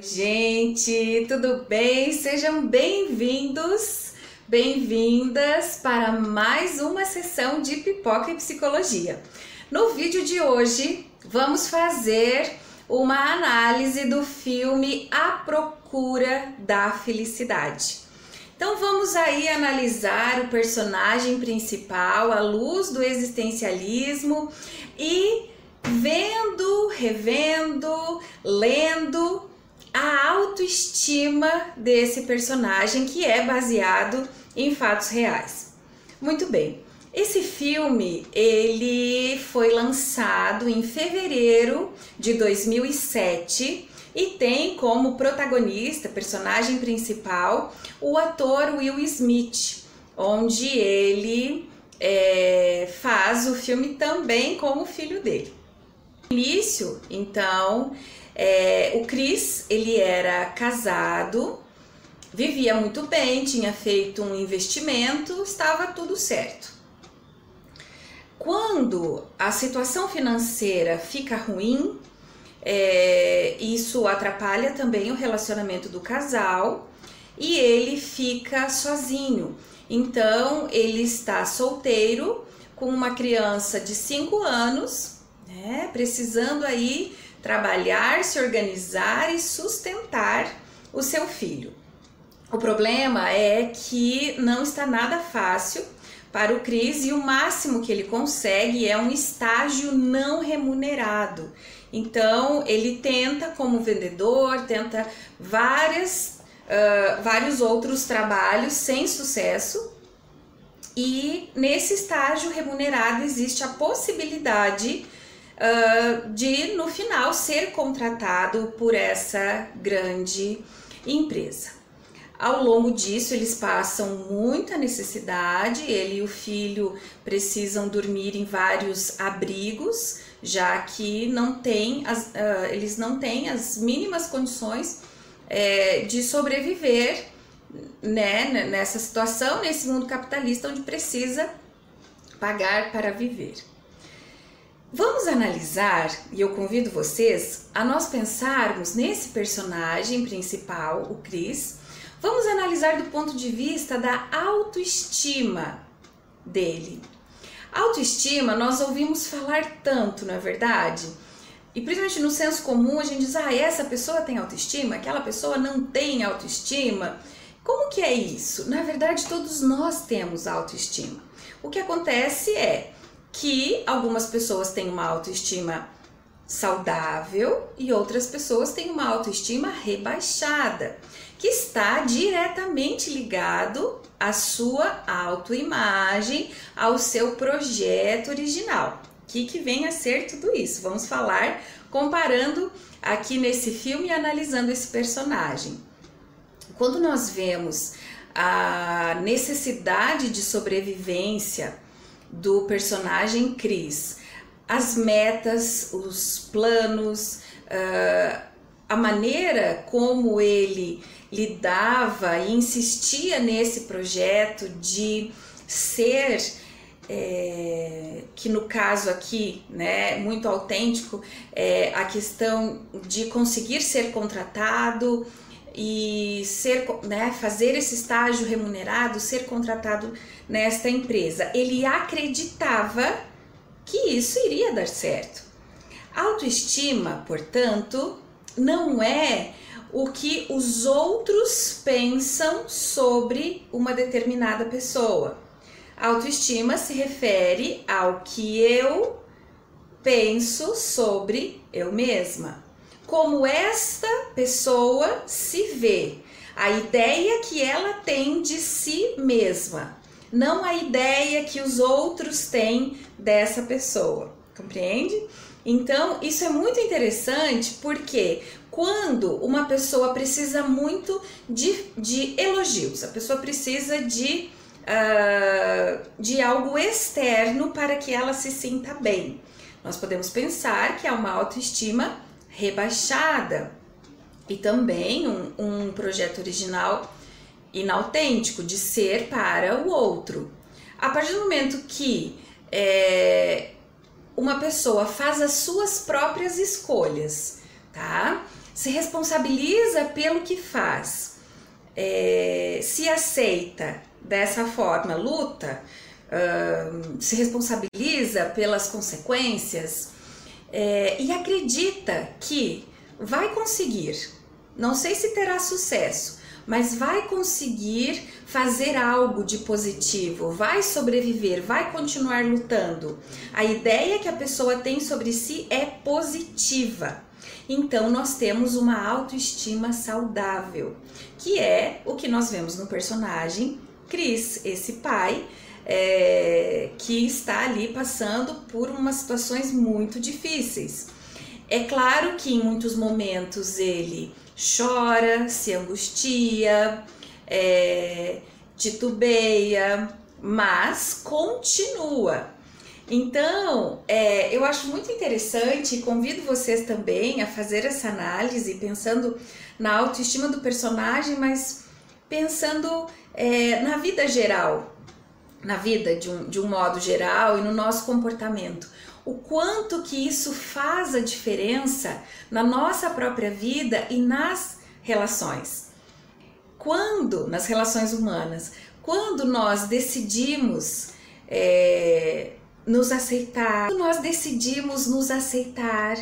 Gente, tudo bem? Sejam bem-vindos, bem-vindas para mais uma sessão de Pipoca e Psicologia. No vídeo de hoje, vamos fazer uma análise do filme A Procura da Felicidade. Então vamos aí analisar o personagem principal à luz do existencialismo e vendo, revendo, lendo a autoestima desse personagem que é baseado em fatos reais. Muito bem. Esse filme ele foi lançado em fevereiro de 2007 e tem como protagonista, personagem principal, o ator Will Smith, onde ele é, faz o filme também com o filho dele. No início, então, é, o Chris, ele era casado, vivia muito bem, tinha feito um investimento, estava tudo certo. Quando a situação financeira fica ruim, é, isso atrapalha também o relacionamento do casal e ele fica sozinho. Então ele está solteiro com uma criança de 5 anos, né, precisando aí trabalhar, se organizar e sustentar o seu filho. O problema é que não está nada fácil para o Cris e o máximo que ele consegue é um estágio não remunerado. Então ele tenta como vendedor, tenta várias, uh, vários outros trabalhos sem sucesso. E nesse estágio remunerado existe a possibilidade uh, de no final ser contratado por essa grande empresa. Ao longo disso, eles passam muita necessidade, ele e o filho precisam dormir em vários abrigos, já que não tem as, uh, eles não têm as mínimas condições é, de sobreviver né, nessa situação, nesse mundo capitalista onde precisa pagar para viver. Vamos analisar, e eu convido vocês a nós pensarmos nesse personagem principal, o Chris. Vamos analisar do ponto de vista da autoestima dele. Autoestima, nós ouvimos falar tanto, não é verdade? E principalmente no senso comum, a gente diz: ah, essa pessoa tem autoestima, aquela pessoa não tem autoestima. Como que é isso? Na verdade, todos nós temos autoestima. O que acontece é que algumas pessoas têm uma autoestima saudável e outras pessoas têm uma autoestima rebaixada, que está diretamente ligado à sua autoimagem, ao seu projeto original. O que, que vem a ser tudo isso? Vamos falar comparando aqui nesse filme e analisando esse personagem. Quando nós vemos a necessidade de sobrevivência, do personagem Cris. As metas, os planos, uh, a maneira como ele lidava e insistia nesse projeto de ser é, que no caso aqui, né, muito autêntico, é, a questão de conseguir ser contratado e ser, né, fazer esse estágio remunerado, ser contratado nesta empresa. Ele acreditava que isso iria dar certo. Autoestima, portanto, não é o que os outros pensam sobre uma determinada pessoa. Autoestima se refere ao que eu penso sobre eu mesma. Como esta pessoa se vê, a ideia que ela tem de si mesma não a ideia que os outros têm dessa pessoa, compreende? Então, isso é muito interessante porque quando uma pessoa precisa muito de, de elogios, a pessoa precisa de, uh, de algo externo para que ela se sinta bem. Nós podemos pensar que há uma autoestima rebaixada e também um, um projeto original inautêntico, de ser para o outro. A partir do momento que é, uma pessoa faz as suas próprias escolhas, tá? se responsabiliza pelo que faz, é, se aceita dessa forma, luta, uh, se responsabiliza pelas consequências é, e acredita que vai conseguir. Não sei se terá sucesso, mas vai conseguir fazer algo de positivo, vai sobreviver, vai continuar lutando. A ideia que a pessoa tem sobre si é positiva. Então nós temos uma autoestima saudável, que é o que nós vemos no personagem Chris, esse pai é, que está ali passando por umas situações muito difíceis. É claro que em muitos momentos ele chora, se angustia, é, titubeia, mas continua. Então, é, eu acho muito interessante e convido vocês também a fazer essa análise, pensando na autoestima do personagem, mas pensando é, na vida geral, na vida de um, de um modo geral e no nosso comportamento. O quanto que isso faz a diferença na nossa própria vida e nas relações. Quando, nas relações humanas, quando nós decidimos é, nos aceitar, nós decidimos nos aceitar,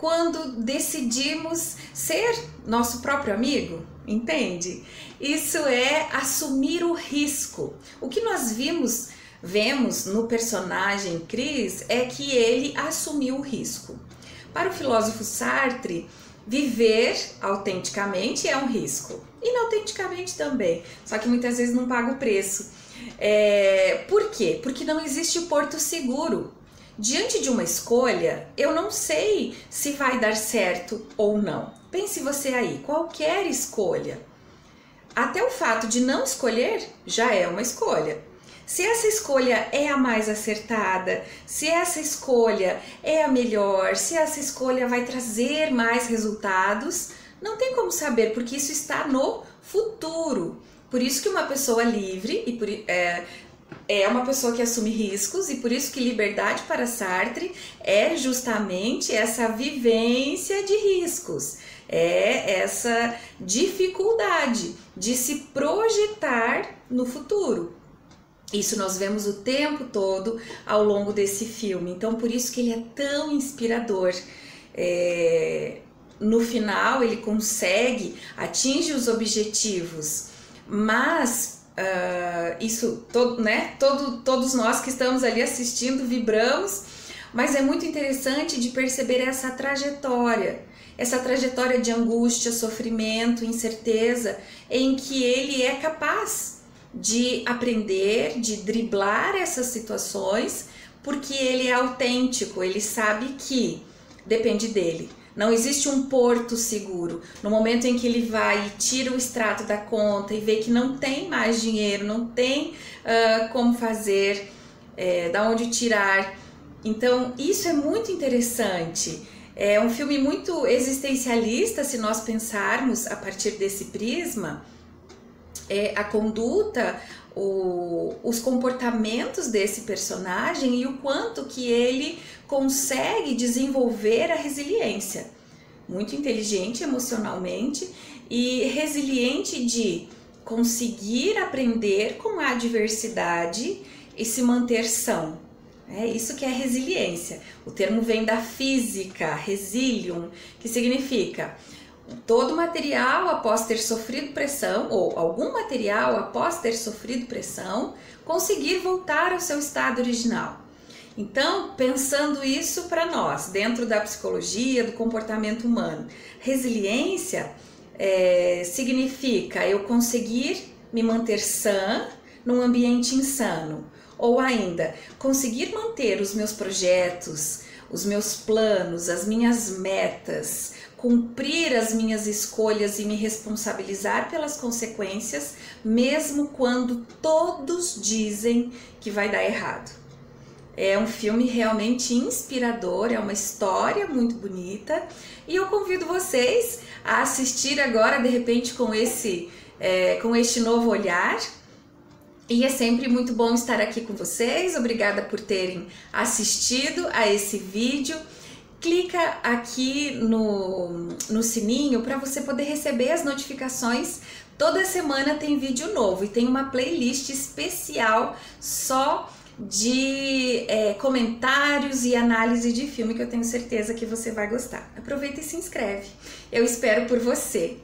quando decidimos ser nosso próprio amigo, entende? Isso é assumir o risco. O que nós vimos, vemos no personagem Cris é que ele assumiu o risco. Para o filósofo Sartre, viver autenticamente é um risco. Inautenticamente também, só que muitas vezes não paga o preço. É, por quê? Porque não existe porto seguro. Diante de uma escolha, eu não sei se vai dar certo ou não. Pense você aí, qualquer escolha. Até o fato de não escolher já é uma escolha. Se essa escolha é a mais acertada, se essa escolha é a melhor, se essa escolha vai trazer mais resultados, não tem como saber, porque isso está no futuro. Por isso que uma pessoa livre e por, é, é uma pessoa que assume riscos e por isso que liberdade para Sartre é justamente essa vivência de riscos é essa dificuldade de se projetar no futuro. Isso nós vemos o tempo todo ao longo desse filme. Então, por isso que ele é tão inspirador. É, no final, ele consegue, atinge os objetivos, mas uh, isso, todo, né? Todo, todos nós que estamos ali assistindo vibramos, mas é muito interessante de perceber essa trajetória essa trajetória de angústia, sofrimento, incerteza, em que ele é capaz de aprender, de driblar essas situações, porque ele é autêntico, ele sabe que depende dele. Não existe um porto seguro. No momento em que ele vai e tira o extrato da conta e vê que não tem mais dinheiro, não tem uh, como fazer, é, da onde tirar. Então, isso é muito interessante. É um filme muito existencialista, se nós pensarmos a partir desse prisma. É, a conduta, o, os comportamentos desse personagem e o quanto que ele consegue desenvolver a resiliência. Muito inteligente emocionalmente e resiliente de conseguir aprender com a adversidade e se manter são. É isso que é resiliência. O termo vem da física, resilium, que significa todo material após ter sofrido pressão, ou algum material após ter sofrido pressão, conseguir voltar ao seu estado original. Então, pensando isso para nós, dentro da psicologia, do comportamento humano, resiliência é, significa eu conseguir me manter sã num ambiente insano ou ainda, conseguir manter os meus projetos, os meus planos, as minhas metas, cumprir as minhas escolhas e me responsabilizar pelas consequências, mesmo quando todos dizem que vai dar errado. É um filme realmente inspirador, é uma história muito bonita e eu convido vocês a assistir agora de repente com esse é, com este novo olhar e é sempre muito bom estar aqui com vocês. Obrigada por terem assistido a esse vídeo. Clica aqui no, no sininho para você poder receber as notificações. Toda semana tem vídeo novo e tem uma playlist especial só de é, comentários e análise de filme que eu tenho certeza que você vai gostar. Aproveita e se inscreve. Eu espero por você.